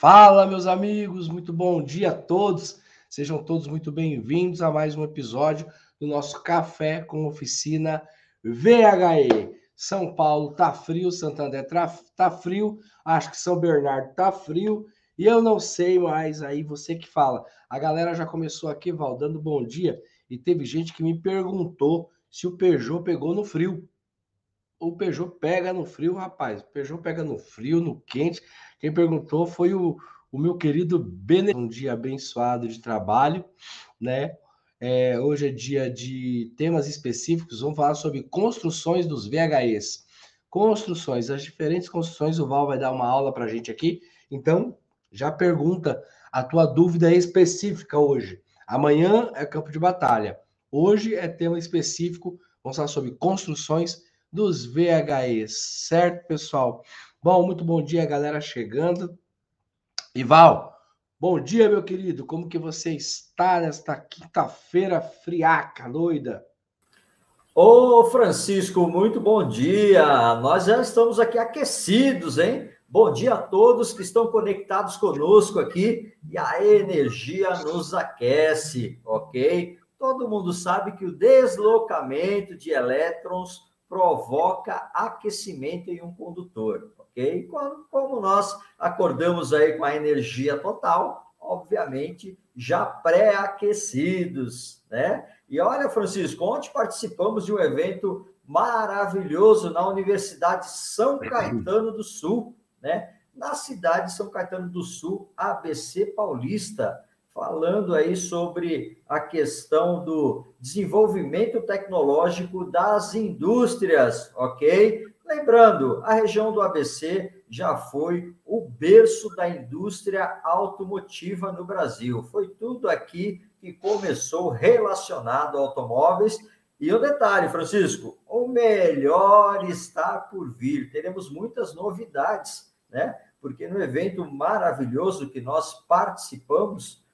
Fala, meus amigos, muito bom dia a todos. Sejam todos muito bem-vindos a mais um episódio do nosso Café com Oficina VHE. São Paulo tá frio, Santander tá, tá frio, acho que São Bernardo tá frio, e eu não sei mais, aí você que fala. A galera já começou aqui, Val, dando bom dia, e teve gente que me perguntou se o Peugeot pegou no frio. O Peugeot pega no frio, rapaz. O Peugeot pega no frio, no quente. Quem perguntou foi o, o meu querido Bene. Um dia abençoado de trabalho, né? É, hoje é dia de temas específicos. Vamos falar sobre construções dos VHEs. Construções, as diferentes construções. O Val vai dar uma aula para a gente aqui. Então, já pergunta a tua dúvida específica hoje. Amanhã é campo de batalha. Hoje é tema específico. Vamos falar sobre construções dos VHEs, certo, pessoal? Bom, muito bom dia, galera chegando. Ival, bom dia, meu querido. Como que você está nesta quinta-feira friaca, doida? Ô, Francisco, muito bom dia. Nós já estamos aqui aquecidos, hein? Bom dia a todos que estão conectados conosco aqui e a energia nos aquece, ok? Todo mundo sabe que o deslocamento de elétrons provoca aquecimento em um condutor, ok? Quando, como nós acordamos aí com a energia total, obviamente já pré-aquecidos, né? E olha, Francisco, ontem participamos de um evento maravilhoso na Universidade São Caetano do Sul, né? Na cidade de São Caetano do Sul, ABC Paulista, falando aí sobre a questão do desenvolvimento tecnológico das indústrias, ok? Lembrando, a região do ABC já foi o berço da indústria automotiva no Brasil. Foi tudo aqui que começou relacionado a automóveis. E o detalhe, Francisco, o melhor está por vir. Teremos muitas novidades, né? Porque no evento maravilhoso que nós participamos,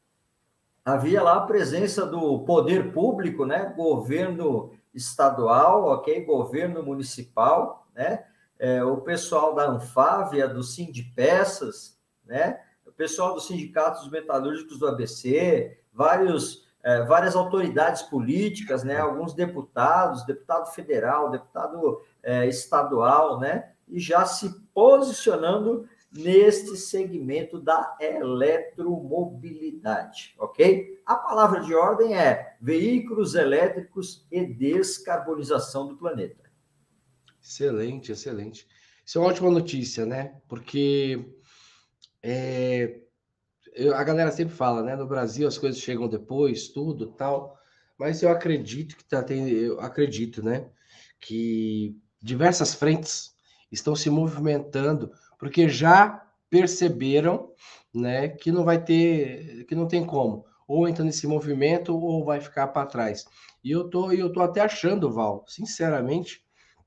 havia lá a presença do poder público, né? Governo estadual, ok? Governo municipal, né? É, o pessoal da Anfávia, do Sindpeças, né? O pessoal dos sindicatos metalúrgicos do ABC, vários, é, várias autoridades políticas, né? Alguns deputados, deputado federal, deputado é, estadual, né? E já se posicionando neste segmento da eletromobilidade, ok? A palavra de ordem é veículos elétricos e descarbonização do planeta. Excelente, excelente. Isso é uma ótima notícia, né? Porque é, a galera sempre fala, né? No Brasil as coisas chegam depois, tudo tal. Mas eu acredito que tá tem, eu acredito, né? Que diversas frentes estão se movimentando porque já perceberam, né, que não vai ter, que não tem como, ou entra nesse movimento ou vai ficar para trás. E eu tô, eu tô até achando, Val, sinceramente,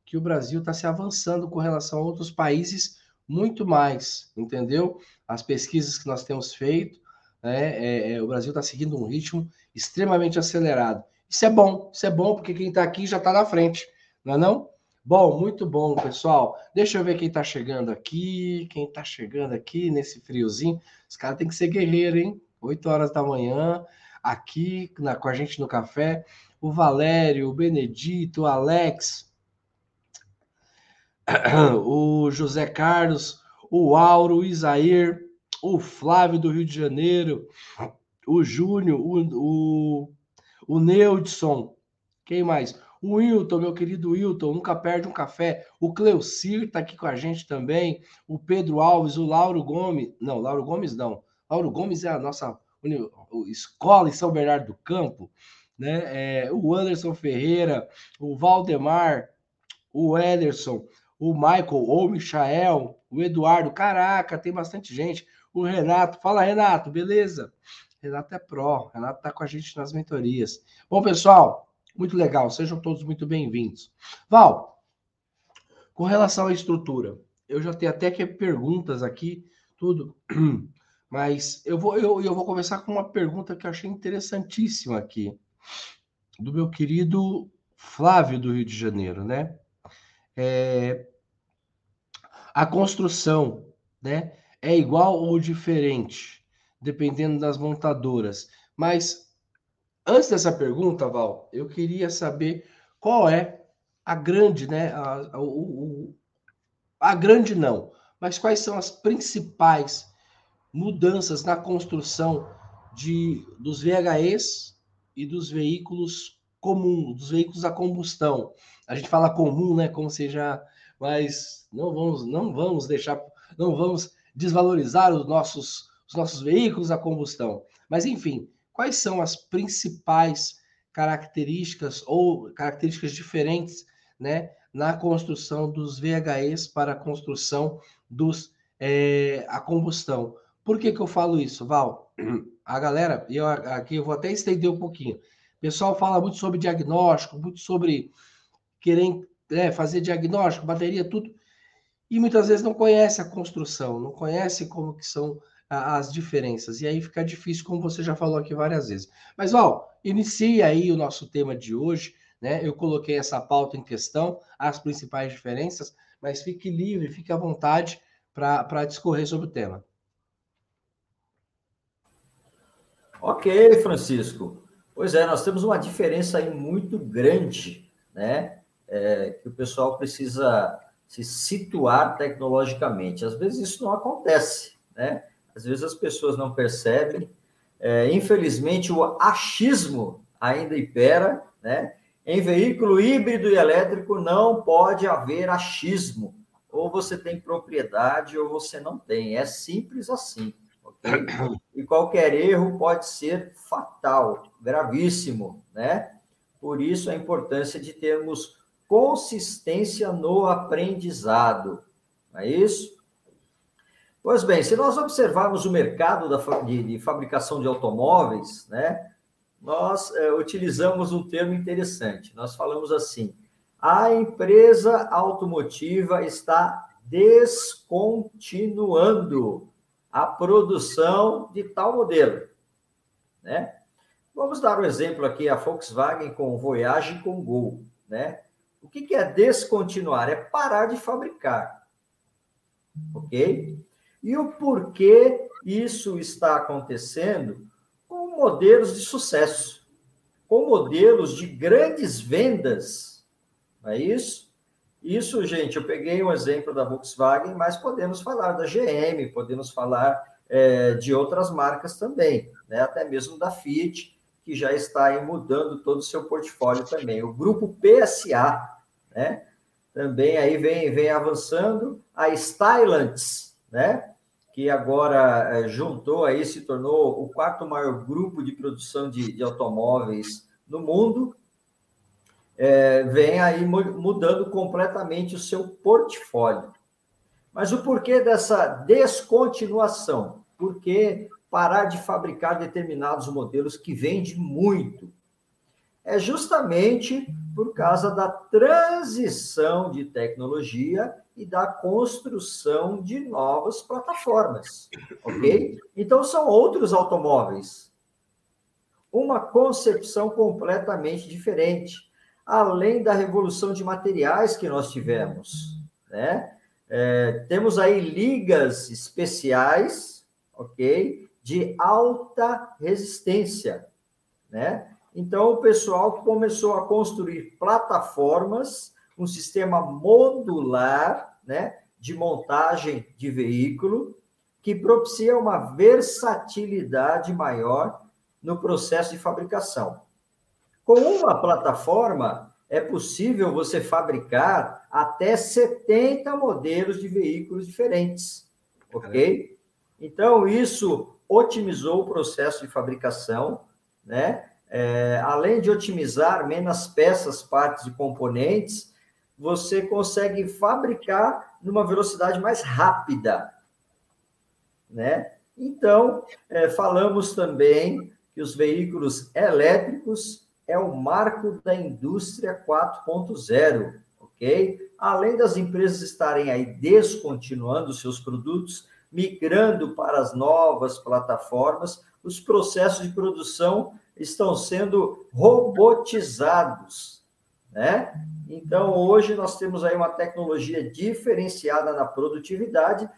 que o Brasil está se avançando com relação a outros países muito mais, entendeu? As pesquisas que nós temos feito, né, é, é, o Brasil está seguindo um ritmo extremamente acelerado. Isso é bom, isso é bom porque quem está aqui já está na frente, não é não? Bom, muito bom, pessoal. Deixa eu ver quem está chegando aqui. Quem está chegando aqui nesse friozinho. Os caras têm que ser guerreiro, hein? 8 horas da manhã, aqui na, com a gente no café. O Valério, o Benedito, o Alex, o José Carlos, o Auro, o Isair, o Flávio do Rio de Janeiro, o Júnior, o, o, o Neudson. Quem mais? O Wilton, meu querido Wilton, nunca perde um café. O Cleucir está aqui com a gente também. O Pedro Alves, o Lauro Gomes. Não, Lauro Gomes não. Lauro Gomes é a nossa escola em São Bernardo do Campo. Né? É, o Anderson Ferreira, o Valdemar, o Ederson, o Michael, o Michael, o Eduardo. Caraca, tem bastante gente. O Renato. Fala, Renato, beleza? Renato é pró. Renato está com a gente nas mentorias. Bom, pessoal, muito legal, sejam todos muito bem-vindos. Val, com relação à estrutura, eu já tenho até que perguntas aqui, tudo, mas eu vou, eu, eu vou começar com uma pergunta que eu achei interessantíssima aqui, do meu querido Flávio do Rio de Janeiro, né? É, a construção, né? é igual ou diferente, dependendo das montadoras. Mas antes dessa pergunta, Val, eu queria saber qual é a grande, né? A, a, o, a grande não, mas quais são as principais mudanças na construção de, dos VHEs e dos veículos comuns, dos veículos a combustão. A gente fala comum, né? Como seja, mas não vamos, não vamos deixar, não vamos desvalorizar os nossos, os nossos veículos a combustão. Mas enfim, quais são as principais características ou características diferentes, né, na construção dos VHEs para a construção dos é, a combustão? Por que, que eu falo isso, Val? A galera, eu aqui eu vou até estender um pouquinho. O pessoal fala muito sobre diagnóstico, muito sobre querer é, fazer diagnóstico, bateria, tudo, e muitas vezes não conhece a construção, não conhece como que são as diferenças. E aí fica difícil, como você já falou aqui várias vezes. Mas, Val, inicia aí o nosso tema de hoje, né? Eu coloquei essa pauta em questão, as principais diferenças, mas fique livre, fique à vontade para discorrer sobre o tema. Ok, Francisco. Pois é, nós temos uma diferença aí muito grande, né? É, que o pessoal precisa se situar tecnologicamente. Às vezes isso não acontece, né? Às vezes as pessoas não percebem. É, infelizmente, o achismo ainda impera, né? Em veículo híbrido e elétrico não pode haver achismo. Ou você tem propriedade ou você não tem. É simples assim. E qualquer erro pode ser fatal, gravíssimo, né? Por isso a importância de termos consistência no aprendizado. Não é isso? Pois bem, se nós observarmos o mercado da, de, de fabricação de automóveis, né, nós é, utilizamos um termo interessante. Nós falamos assim: a empresa automotiva está descontinuando a produção de tal modelo, né? Vamos dar um exemplo aqui, a Volkswagen com o Voyage e com o Gol, né? O que, que é descontinuar? É parar de fabricar, ok? E o porquê isso está acontecendo com modelos de sucesso, com modelos de grandes vendas, não é isso? Isso, gente, eu peguei um exemplo da Volkswagen, mas podemos falar da GM, podemos falar é, de outras marcas também, né? até mesmo da Fiat, que já está mudando todo o seu portfólio também. O grupo PSA, né? Também aí vem, vem avançando. A Stylantis, né? Que agora é, juntou aí, se tornou o quarto maior grupo de produção de, de automóveis no mundo, é, vem aí mudando completamente o seu portfólio. Mas o porquê dessa descontinuação? Por que parar de fabricar determinados modelos que vendem muito? É justamente por causa da transição de tecnologia e da construção de novas plataformas, ok? Então são outros automóveis, uma concepção completamente diferente além da revolução de materiais que nós tivemos, né? É, temos aí ligas especiais, ok? De alta resistência, né? Então, o pessoal começou a construir plataformas, um sistema modular, né? De montagem de veículo, que propicia uma versatilidade maior no processo de fabricação. Com uma plataforma, é possível você fabricar até 70 modelos de veículos diferentes, ok? Então, isso otimizou o processo de fabricação, né? É, além de otimizar menos peças, partes e componentes, você consegue fabricar numa velocidade mais rápida, né? Então, é, falamos também que os veículos elétricos é o marco da indústria 4.0, ok? Além das empresas estarem aí descontinuando seus produtos, migrando para as novas plataformas, os processos de produção estão sendo robotizados, né? Então, hoje nós temos aí uma tecnologia diferenciada na produtividade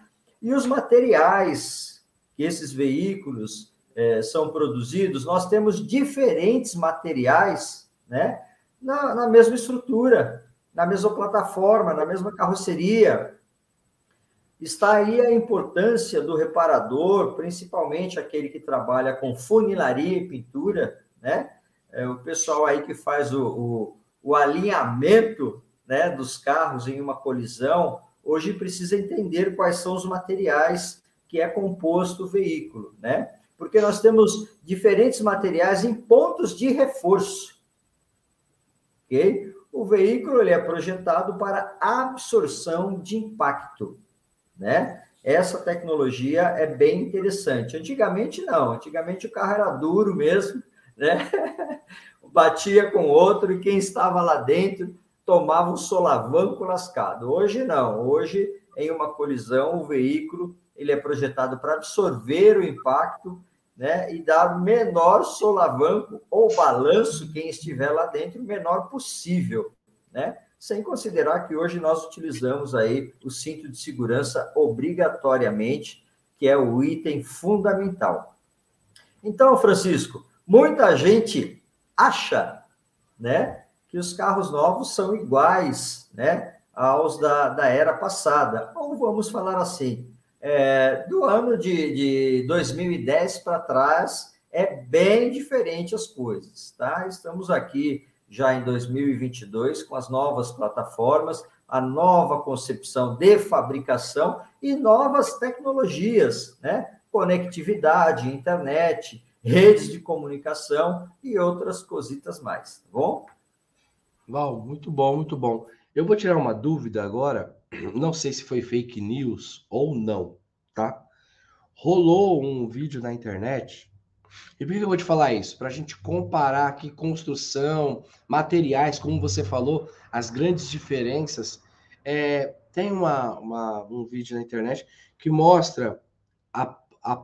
E os materiais que esses veículos é, são produzidos, nós temos diferentes materiais, né? Na, na mesma estrutura, na mesma plataforma, na mesma carroceria. Está aí a importância do reparador, principalmente aquele que trabalha com funilaria e pintura, né? É, o pessoal aí que faz o, o, o alinhamento né, dos carros em uma colisão, hoje precisa entender quais são os materiais que é composto o veículo, né? Porque nós temos diferentes materiais em pontos de reforço. Ok? O veículo ele é projetado para absorção de impacto, né? Essa tecnologia é bem interessante. Antigamente não, antigamente o carro era duro mesmo, né? Batia com outro e quem estava lá dentro tomava um solavanco lascado. Hoje não, hoje em uma colisão o veículo ele é projetado para absorver o impacto, né, e dar menor solavanco ou balanço quem estiver lá dentro, o menor possível, né? Sem considerar que hoje nós utilizamos aí o cinto de segurança obrigatoriamente, que é o item fundamental. Então, Francisco, muita gente acha, né, que os carros novos são iguais, né, aos da, da era passada. Ou vamos falar assim, é, do ano de, de 2010 para trás é bem diferente as coisas, tá? Estamos aqui já em 2022 com as novas plataformas, a nova concepção de fabricação e novas tecnologias, né? Conectividade, internet, redes de comunicação e outras cositas mais, tá bom? Val, muito bom, muito bom. Eu vou tirar uma dúvida agora, não sei se foi fake news ou não, tá? Rolou um vídeo na internet. E por que eu vou te falar isso? Para a gente comparar aqui construção, materiais, como você falou, as grandes diferenças. É, tem uma, uma, um vídeo na internet que mostra a, a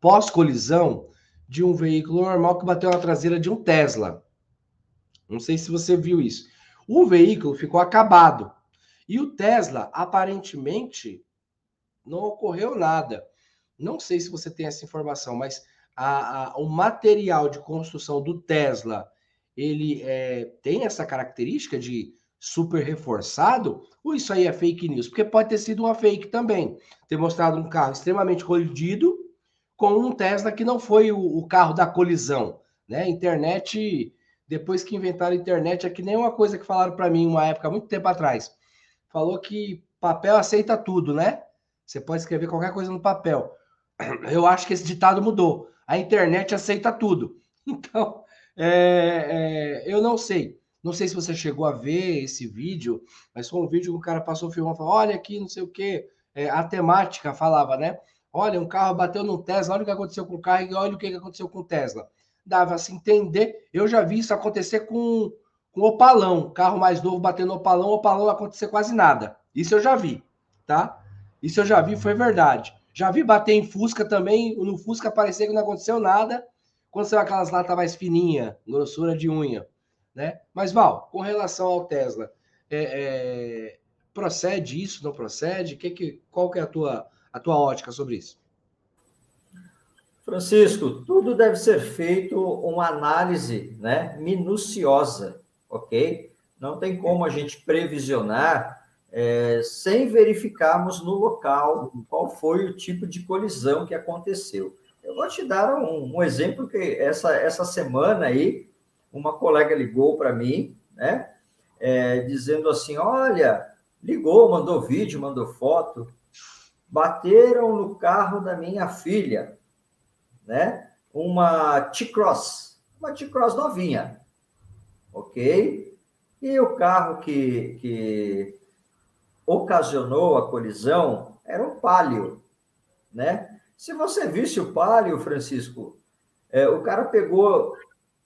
pós-colisão de um veículo normal que bateu na traseira de um Tesla. Não sei se você viu isso. O veículo ficou acabado. E o Tesla, aparentemente, não ocorreu nada. Não sei se você tem essa informação, mas a, a, o material de construção do Tesla, ele é, tem essa característica de super reforçado? Ou isso aí é fake news? Porque pode ter sido uma fake também. Ter mostrado um carro extremamente colidido com um Tesla que não foi o, o carro da colisão. Né? Internet, depois que inventaram a internet, é que nem uma coisa que falaram para mim uma época, muito tempo atrás. Falou que papel aceita tudo, né? Você pode escrever qualquer coisa no papel. Eu acho que esse ditado mudou. A internet aceita tudo. Então, é, é, eu não sei. Não sei se você chegou a ver esse vídeo, mas foi um vídeo que o cara passou filmando, falou, olha aqui, não sei o quê. É, a temática falava, né? Olha, um carro bateu no Tesla, olha o que aconteceu com o carro e olha o que aconteceu com o Tesla. Dava se entender. Eu já vi isso acontecer com, com opalão. Carro mais novo batendo opalão, opalão não acontecer quase nada. Isso eu já vi, tá? Isso eu já vi, foi verdade. Já vi bater em Fusca também, no Fusca parecia que não aconteceu nada, quando são aquelas latas mais fininhas, grossura de unha, né? Mas, Val, com relação ao Tesla, é, é, procede isso, não procede? Que que, qual que é a tua a tua ótica sobre isso? Francisco, tudo deve ser feito uma análise né, minuciosa, ok? Não tem como a gente previsionar é, sem verificarmos no local qual foi o tipo de colisão que aconteceu. Eu vou te dar um, um exemplo que essa, essa semana aí, uma colega ligou para mim, né? É, dizendo assim: olha, ligou, mandou vídeo, mandou foto, bateram no carro da minha filha, né? Uma T-Cross, uma T-Cross novinha, ok? E o carro que, que ocasionou a colisão era um Palio, né? Se você visse o Palio, Francisco, é, o cara pegou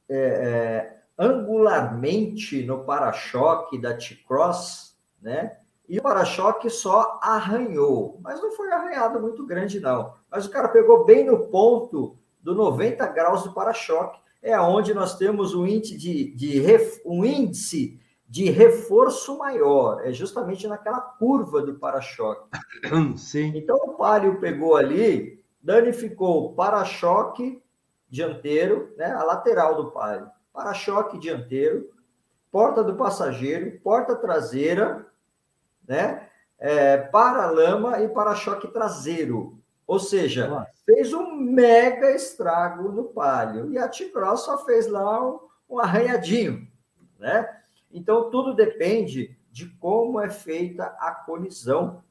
é, é, angularmente no para-choque da T-Cross, né? E o para-choque só arranhou, mas não foi arranhado muito grande, não. Mas o cara pegou bem no ponto do 90 graus do para-choque, é onde nós temos um índice de, de um índice de reforço maior, é justamente naquela curva do para-choque. Sim. Então o Palio pegou ali, danificou o para-choque dianteiro, né, a lateral do Palio, para-choque dianteiro, porta do passageiro, porta traseira, né, é, para-lama e para-choque traseiro. Ou seja, Nossa. fez um mega estrago no Palio. E a T-Cross só fez lá um, um arranhadinho, né? Então, tudo depende de como é feita a colisão.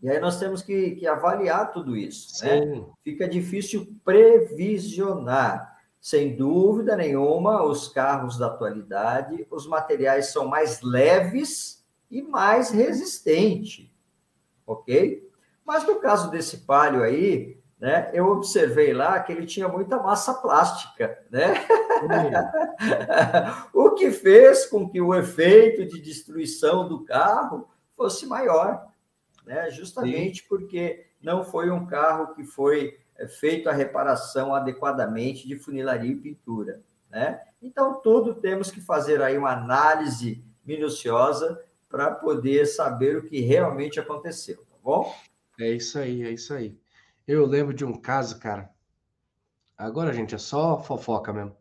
E aí nós temos que, que avaliar tudo isso. Né? Fica difícil previsionar. Sem dúvida nenhuma, os carros da atualidade, os materiais são mais leves e mais resistentes, ok? Mas no caso desse palio aí, né? Eu observei lá que ele tinha muita massa plástica, né? o que fez com que o efeito de destruição do carro fosse maior, né? Justamente Sim. porque não foi um carro que foi é, feito a reparação adequadamente de funilaria e pintura, né? Então tudo temos que fazer aí uma análise minuciosa para poder saber o que realmente aconteceu, tá bom? É isso aí, é isso aí. Eu lembro de um caso, cara. Agora, gente, é só fofoca mesmo.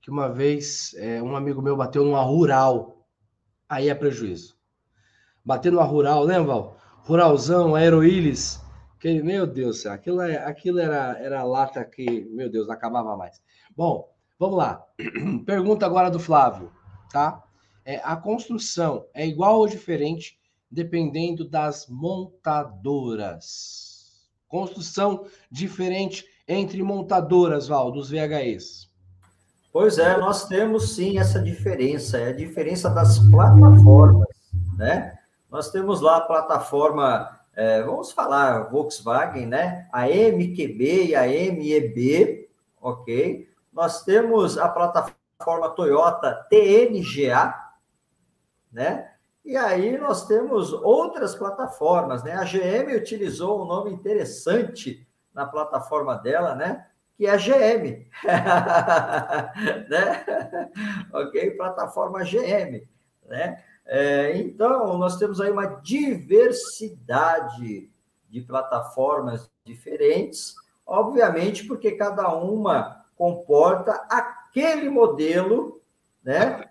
Que uma vez é, um amigo meu bateu numa rural. Aí é prejuízo. Bateu numa rural, lembra, Val? Ruralzão, aeroílis. Meu Deus, aquilo, é, aquilo era, era lata que, meu Deus, acabava mais. Bom, vamos lá. Pergunta agora do Flávio, tá? É, a construção é igual ou diferente dependendo das montadoras? Construção diferente entre montadoras, Val, dos VHEs. Pois é, nós temos sim essa diferença, é a diferença das plataformas, né? Nós temos lá a plataforma, é, vamos falar Volkswagen, né? A MQB e a MEB, ok? Nós temos a plataforma Toyota TNGA, né? E aí nós temos outras plataformas, né? A GM utilizou um nome interessante na plataforma dela, né? Que é a GM, né? ok? Plataforma GM, né? É, então, nós temos aí uma diversidade de plataformas diferentes, obviamente, porque cada uma comporta aquele modelo né?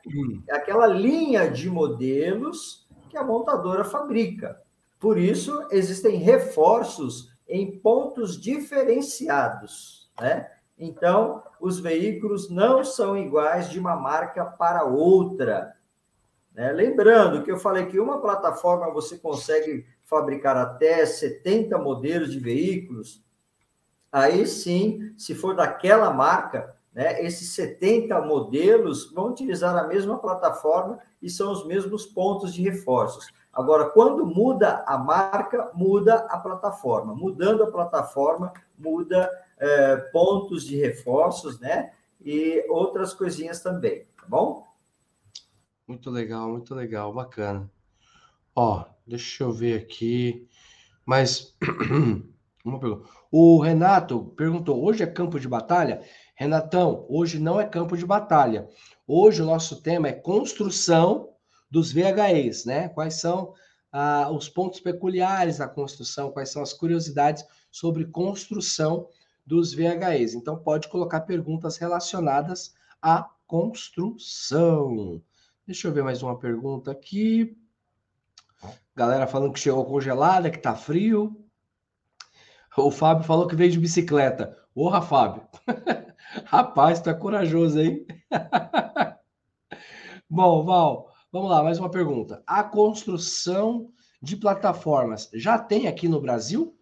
É aquela linha de modelos que a montadora fabrica. Por isso, existem reforços em pontos diferenciados, né? Então, os veículos não são iguais de uma marca para outra. Né? Lembrando que eu falei que uma plataforma você consegue fabricar até 70 modelos de veículos. Aí sim, se for daquela marca, né, esses 70 modelos vão utilizar a mesma plataforma e são os mesmos pontos de reforços. Agora, quando muda a marca, muda a plataforma. Mudando a plataforma, muda é, pontos de reforços, né? E outras coisinhas também, tá bom? Muito legal, muito legal, bacana. Ó, deixa eu ver aqui. Mas uma pergunta. O Renato perguntou: hoje é campo de batalha? Renatão, hoje não é campo de batalha. Hoje o nosso tema é construção dos VHEs, né? Quais são ah, os pontos peculiares da construção, quais são as curiosidades sobre construção dos VHEs. Então, pode colocar perguntas relacionadas à construção. Deixa eu ver mais uma pergunta aqui. Galera falando que chegou congelada, que tá frio. O Fábio falou que veio de bicicleta. Porra, Fábio. Rapaz, é corajoso, hein? Bom, Val, vamos lá, mais uma pergunta. A construção de plataformas já tem aqui no Brasil?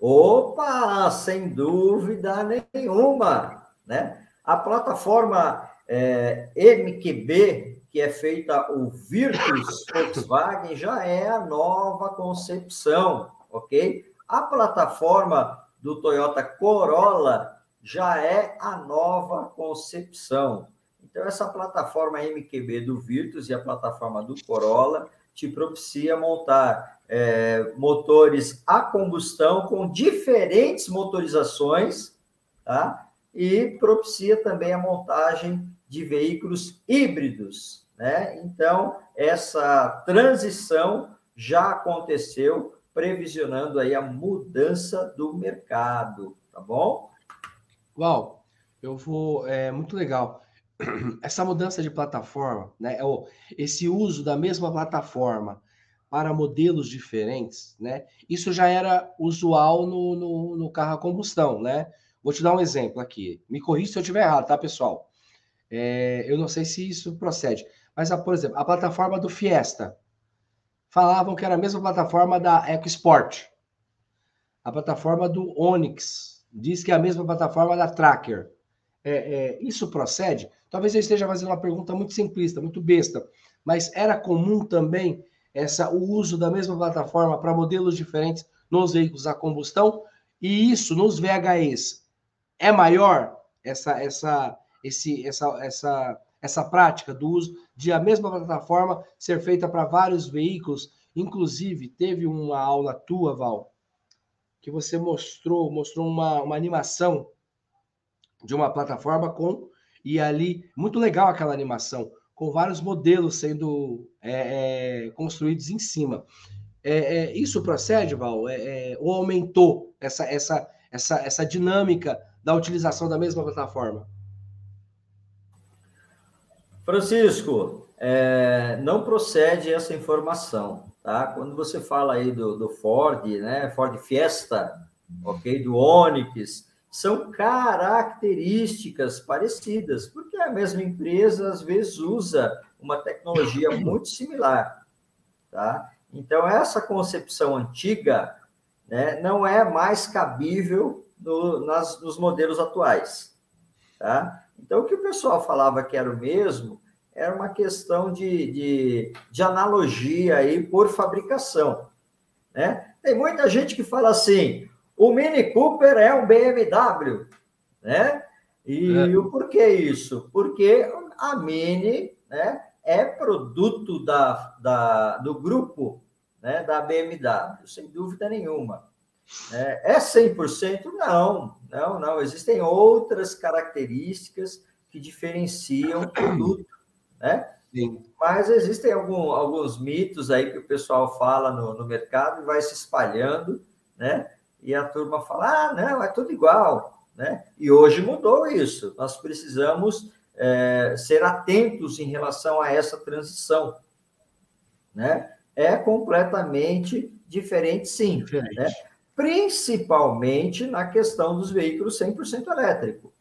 Opa, sem dúvida nenhuma, né? A plataforma é, MQB, que é feita o Virtus Volkswagen, já é a nova concepção, ok? A plataforma do Toyota Corolla já é a nova concepção. Então, essa plataforma MQB do Virtus e a plataforma do Corolla te propicia montar é, motores a combustão com diferentes motorizações, tá? E propicia também a montagem de veículos híbridos. Né? Então, essa transição já aconteceu, previsionando aí a mudança do mercado, tá bom? Uau, eu vou, é muito legal. Essa mudança de plataforma, né? Esse uso da mesma plataforma para modelos diferentes, né? Isso já era usual no, no, no carro a combustão, né? Vou te dar um exemplo aqui. Me corrija se eu estiver errado, tá, pessoal? É, eu não sei se isso procede. Mas, por exemplo, a plataforma do Fiesta. Falavam que era a mesma plataforma da EcoSport. A plataforma do Onix. Diz que é a mesma plataforma da Tracker. É, é, isso procede? Talvez eu esteja fazendo uma pergunta muito simplista, muito besta. Mas era comum também essa, o uso da mesma plataforma para modelos diferentes nos veículos a combustão? E isso nos VHEs é maior? Essa, essa, esse, essa, essa essa prática do uso de a mesma plataforma ser feita para vários veículos. Inclusive, teve uma aula tua, Val, que você mostrou, mostrou uma, uma animação de uma plataforma com e ali muito legal aquela animação com vários modelos sendo é, é, construídos em cima. É, é isso procede, Val? É, é, ou aumentou essa, essa, essa, essa dinâmica da utilização da mesma plataforma? Francisco, é, não procede essa informação, tá? Quando você fala aí do, do Ford, né? Ford Fiesta, ok? Do Onix, são características parecidas, porque a mesma empresa às vezes usa uma tecnologia muito similar, tá? Então essa concepção antiga, né, não é mais cabível no, nas, nos modelos atuais, tá? Então, o que o pessoal falava que era o mesmo era uma questão de, de, de analogia aí por fabricação. Né? Tem muita gente que fala assim: o Mini Cooper é um BMW, né? E é. o porquê isso? Porque a Mini né, é produto da, da, do grupo né, da BMW, sem dúvida nenhuma. É, é 100%? Não, não, não. Existem outras características que diferenciam o produto, né? Sim. Mas existem algum, alguns mitos aí que o pessoal fala no, no mercado e vai se espalhando, né? E a turma fala, ah, não, é tudo igual, né? E hoje mudou isso. Nós precisamos é, ser atentos em relação a essa transição, né? É completamente diferente, sim. Diferente. Né? Principalmente na questão dos veículos 100% elétrico.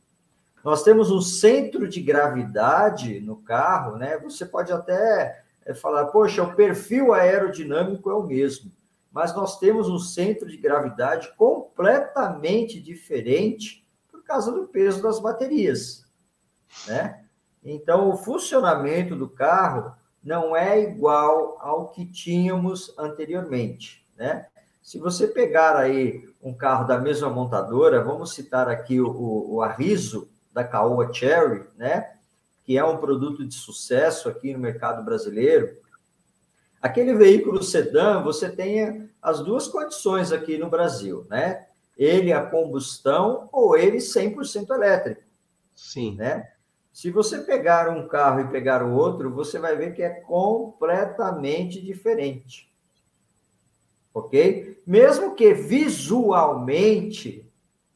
Nós temos um centro de gravidade no carro, né? Você pode até eh, falar, poxa, o perfil aerodinâmico é o mesmo, mas nós temos um centro de gravidade completamente diferente por causa do peso das baterias, né? Então, o funcionamento do carro não é igual ao que tínhamos anteriormente, né? Se você pegar aí um carro da mesma montadora, vamos citar aqui o, o, o Arriso, da Caoa Cherry, né? Que é um produto de sucesso aqui no mercado brasileiro. Aquele veículo sedã, você tem as duas condições aqui no Brasil, né? Ele a combustão ou ele 100% elétrico. Sim. Né? Se você pegar um carro e pegar o outro, você vai ver que é completamente diferente ok? Mesmo que visualmente,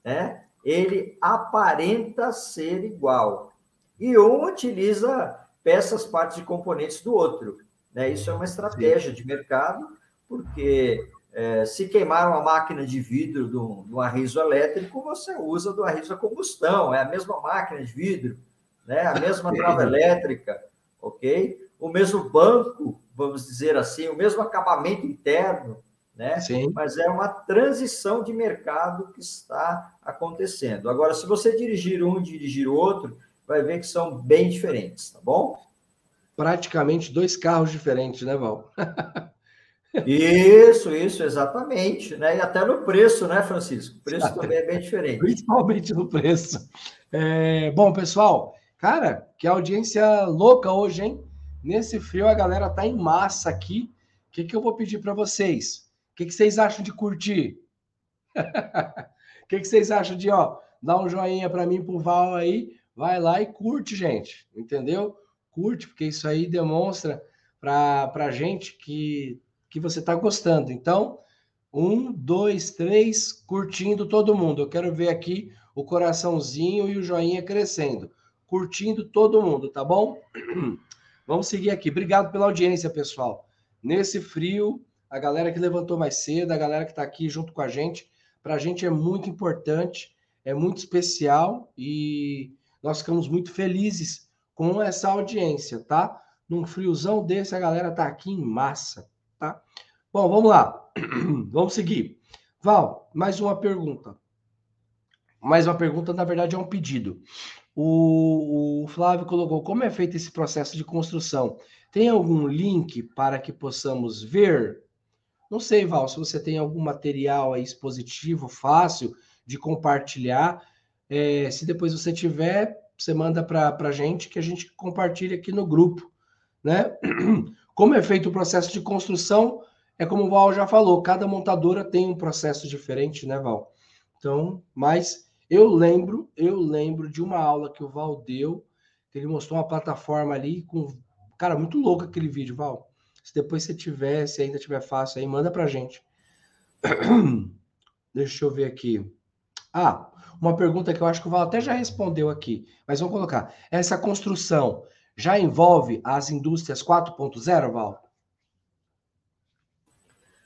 né, ele aparenta ser igual. E um utiliza peças, partes e componentes do outro. Né? Isso é uma estratégia de mercado, porque é, se queimar uma máquina de vidro do, do arriso elétrico, você usa do arriso a combustão, é a mesma máquina de vidro, né? a mesma trava elétrica, ok? O mesmo banco, vamos dizer assim, o mesmo acabamento interno, né? Sim. Mas é uma transição de mercado que está acontecendo. Agora, se você dirigir um e dirigir o outro, vai ver que são bem diferentes, tá bom? Praticamente dois carros diferentes, né, Val? Isso, isso, exatamente. Né? E até no preço, né, Francisco? O preço também é bem diferente. Principalmente no preço. É, bom, pessoal, cara, que audiência louca hoje, hein? Nesse frio a galera tá em massa aqui. O que, que eu vou pedir para vocês? O que, que vocês acham de curtir? O que, que vocês acham de, ó, dar um joinha para mim, pro Val aí, vai lá e curte, gente, entendeu? Curte, porque isso aí demonstra para a gente que, que você está gostando. Então, um, dois, três, curtindo todo mundo. Eu quero ver aqui o coraçãozinho e o joinha crescendo. Curtindo todo mundo, tá bom? Vamos seguir aqui. Obrigado pela audiência, pessoal. Nesse frio, a galera que levantou mais cedo, a galera que está aqui junto com a gente, para a gente é muito importante, é muito especial e nós ficamos muito felizes com essa audiência, tá? Num friozão desse, a galera tá aqui em massa, tá? Bom, vamos lá. vamos seguir. Val, mais uma pergunta. Mais uma pergunta, na verdade, é um pedido. O, o Flávio colocou como é feito esse processo de construção. Tem algum link para que possamos ver? Não sei, Val, se você tem algum material aí expositivo fácil de compartilhar. É, se depois você tiver, você manda para a gente que a gente compartilha aqui no grupo, né? Como é feito o processo de construção, é como o Val já falou, cada montadora tem um processo diferente, né, Val? Então, mas eu lembro, eu lembro de uma aula que o Val deu, que ele mostrou uma plataforma ali com, cara, muito louco aquele vídeo, Val. Se depois você tiver, se ainda tiver fácil aí, manda pra gente. Deixa eu ver aqui. Ah, uma pergunta que eu acho que o Val até já respondeu aqui, mas vamos colocar. Essa construção já envolve as indústrias 4.0, Val?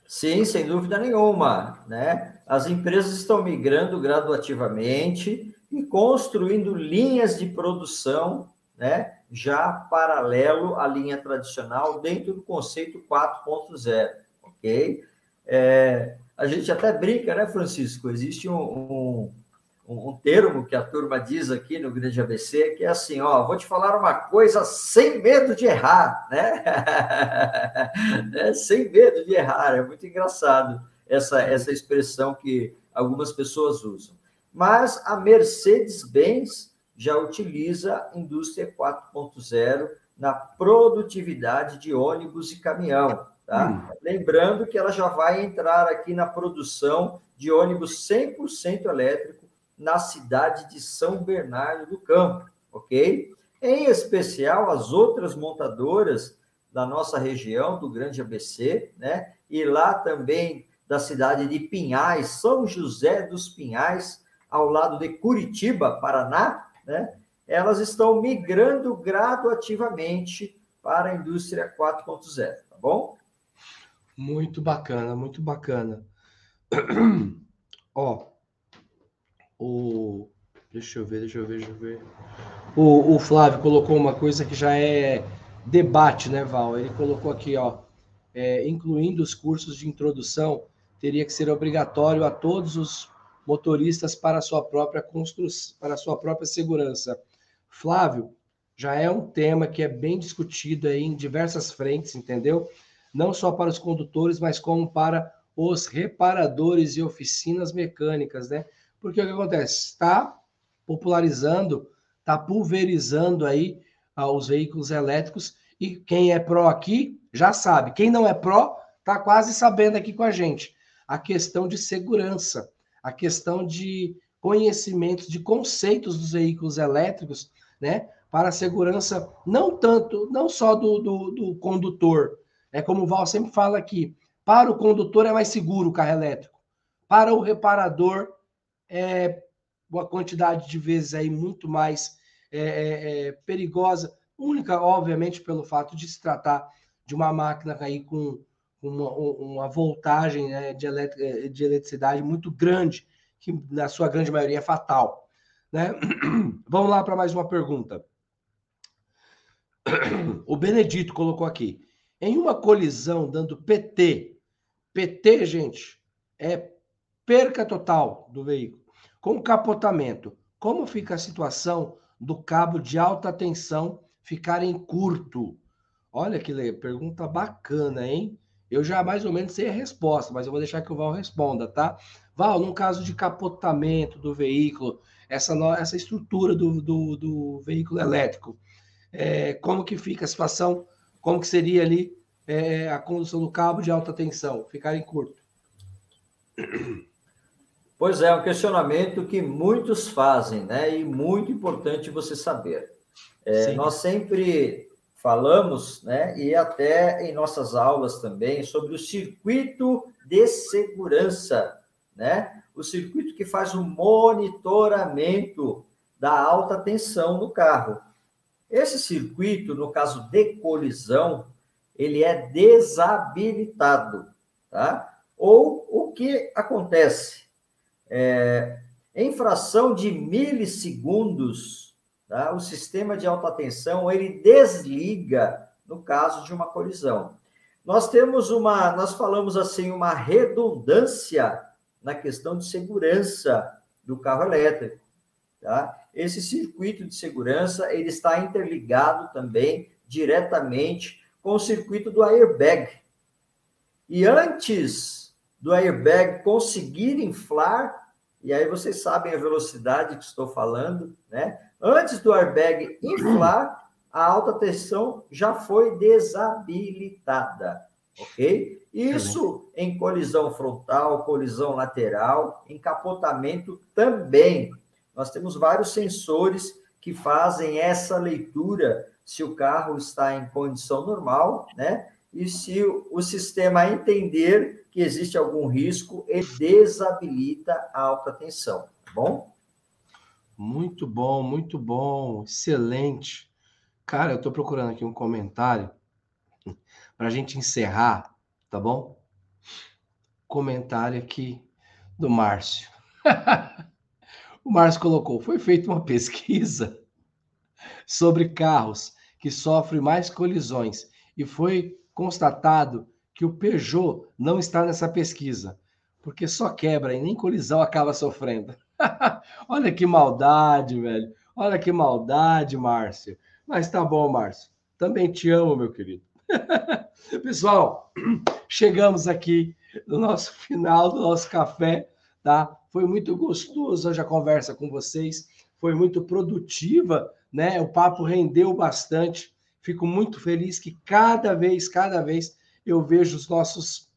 Sim, sem dúvida nenhuma, né? As empresas estão migrando gradativamente e construindo linhas de produção, né? Já paralelo à linha tradicional dentro do conceito 4.0, ok? É, a gente até brinca, né, Francisco? Existe um, um um, termo que a turma diz aqui no Grande ABC, que é assim, ó, vou te falar uma coisa sem medo de errar, né? é, sem medo de errar, é muito engraçado essa, essa expressão que algumas pessoas usam. Mas a Mercedes-Benz já utiliza indústria 4.0 na produtividade de ônibus e caminhão. Tá? Hum. Lembrando que ela já vai entrar aqui na produção de ônibus 100% elétrico na cidade de São Bernardo do Campo, ok? Em especial as outras montadoras da nossa região, do Grande ABC, né? E lá também da cidade de Pinhais, São José dos Pinhais, ao lado de Curitiba, Paraná, né? Elas estão migrando gradativamente para a indústria 4.0, tá bom? Muito bacana, muito bacana. Ó, o. Deixa eu ver, deixa eu ver, deixa eu ver. O, o Flávio colocou uma coisa que já é debate, né, Val? Ele colocou aqui, ó, é, incluindo os cursos de introdução, teria que ser obrigatório a todos os motoristas para a sua própria construção, para sua própria segurança. Flávio, já é um tema que é bem discutido aí em diversas frentes, entendeu? Não só para os condutores, mas como para os reparadores e oficinas mecânicas, né? Porque o que acontece? Está popularizando, está pulverizando aí ah, os veículos elétricos e quem é pró aqui já sabe. Quem não é pró está quase sabendo aqui com a gente. A questão de segurança, a questão de conhecimentos, de conceitos dos veículos elétricos, né? Para a segurança, não tanto, não só do, do, do condutor. É como o Val sempre fala aqui: para o condutor é mais seguro o carro elétrico. Para o reparador é uma quantidade de vezes aí muito mais é, é, é, perigosa, única, obviamente, pelo fato de se tratar de uma máquina aí com uma, uma voltagem né, de, elet de eletricidade muito grande, que na sua grande maioria é fatal. Né? Vamos lá para mais uma pergunta. O Benedito colocou aqui. Em uma colisão dando PT, PT, gente, é perca total do veículo. Com capotamento, como fica a situação do cabo de alta tensão ficar em curto? Olha que pergunta bacana, hein? Eu já mais ou menos sei a resposta, mas eu vou deixar que o Val responda, tá? Val, num caso de capotamento do veículo, essa, essa estrutura do, do, do veículo elétrico, é, como que fica a situação? Como que seria ali é, a condução do cabo de alta tensão? Ficar em curto. Pois é, um questionamento que muitos fazem, né? E muito importante você saber. É, nós sempre falamos, né? E até em nossas aulas também sobre o circuito de segurança, né? O circuito que faz o monitoramento da alta tensão no carro. Esse circuito, no caso de colisão, ele é desabilitado, tá? Ou o que acontece? É, em fração de milissegundos, tá? o sistema de alta tensão ele desliga no caso de uma colisão. Nós temos uma, nós falamos assim, uma redundância na questão de segurança do carro elétrico, tá? Esse circuito de segurança ele está interligado também diretamente com o circuito do airbag. E antes do airbag conseguir inflar, e aí vocês sabem a velocidade que estou falando, né? Antes do airbag inflar, a alta tensão já foi desabilitada, ok? Isso em colisão frontal, colisão lateral, encapotamento também. Nós temos vários sensores que fazem essa leitura se o carro está em condição normal, né? E se o sistema entender que existe algum risco, ele desabilita a alta tensão, tá bom? Muito bom, muito bom, excelente. Cara, eu estou procurando aqui um comentário para a gente encerrar, tá bom? Comentário aqui do Márcio. o Márcio colocou: foi feita uma pesquisa sobre carros que sofrem mais colisões e foi constatado que o Peugeot não está nessa pesquisa, porque só quebra e nem colisão acaba sofrendo. Olha que maldade, velho. Olha que maldade, Márcio. Mas tá bom, Márcio. Também te amo, meu querido. Pessoal, chegamos aqui no nosso final do nosso café, tá? Foi muito gostoso hoje a conversa com vocês, foi muito produtiva, né? O papo rendeu bastante. Fico muito feliz que cada vez, cada vez eu vejo os nossos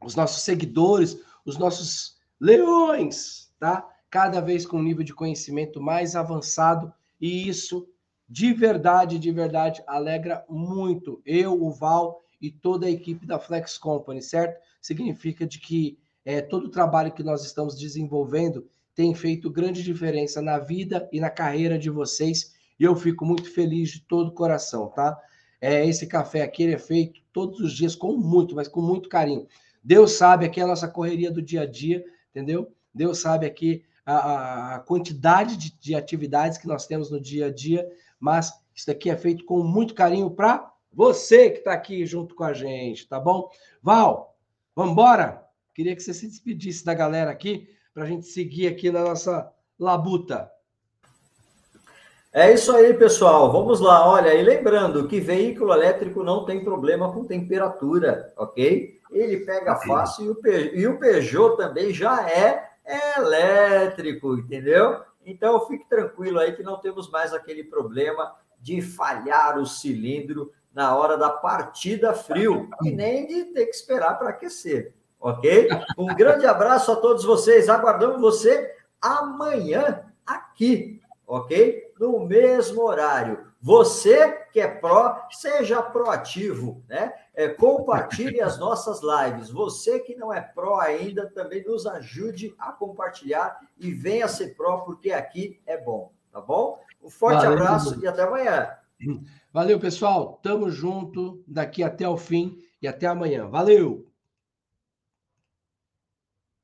os nossos seguidores, os nossos leões, tá? Cada vez com um nível de conhecimento mais avançado e isso de verdade, de verdade alegra muito eu, o Val e toda a equipe da Flex Company, certo? Significa de que é, todo o trabalho que nós estamos desenvolvendo tem feito grande diferença na vida e na carreira de vocês. E eu fico muito feliz de todo o coração, tá? É, esse café aqui é feito todos os dias com muito, mas com muito carinho. Deus sabe aqui a nossa correria do dia a dia, entendeu? Deus sabe aqui a, a quantidade de, de atividades que nós temos no dia a dia, mas isso daqui é feito com muito carinho para você que está aqui junto com a gente, tá bom? Val, vamos embora? Queria que você se despedisse da galera aqui para a gente seguir aqui na nossa labuta. É isso aí, pessoal. Vamos lá. Olha, e lembrando que veículo elétrico não tem problema com temperatura, ok? Ele pega fácil e o, Peugeot, e o Peugeot também já é elétrico, entendeu? Então fique tranquilo aí que não temos mais aquele problema de falhar o cilindro na hora da partida frio e nem de ter que esperar para aquecer ok? Um grande abraço a todos vocês. Aguardamos você amanhã aqui, ok? No mesmo horário. Você que é pró, seja proativo, né? É, compartilhe as nossas lives. Você que não é pró ainda, também nos ajude a compartilhar e venha ser pró, porque aqui é bom, tá bom? Um forte Valeu, abraço e até amanhã. Valeu, pessoal. Tamo junto daqui até o fim e até amanhã. Valeu!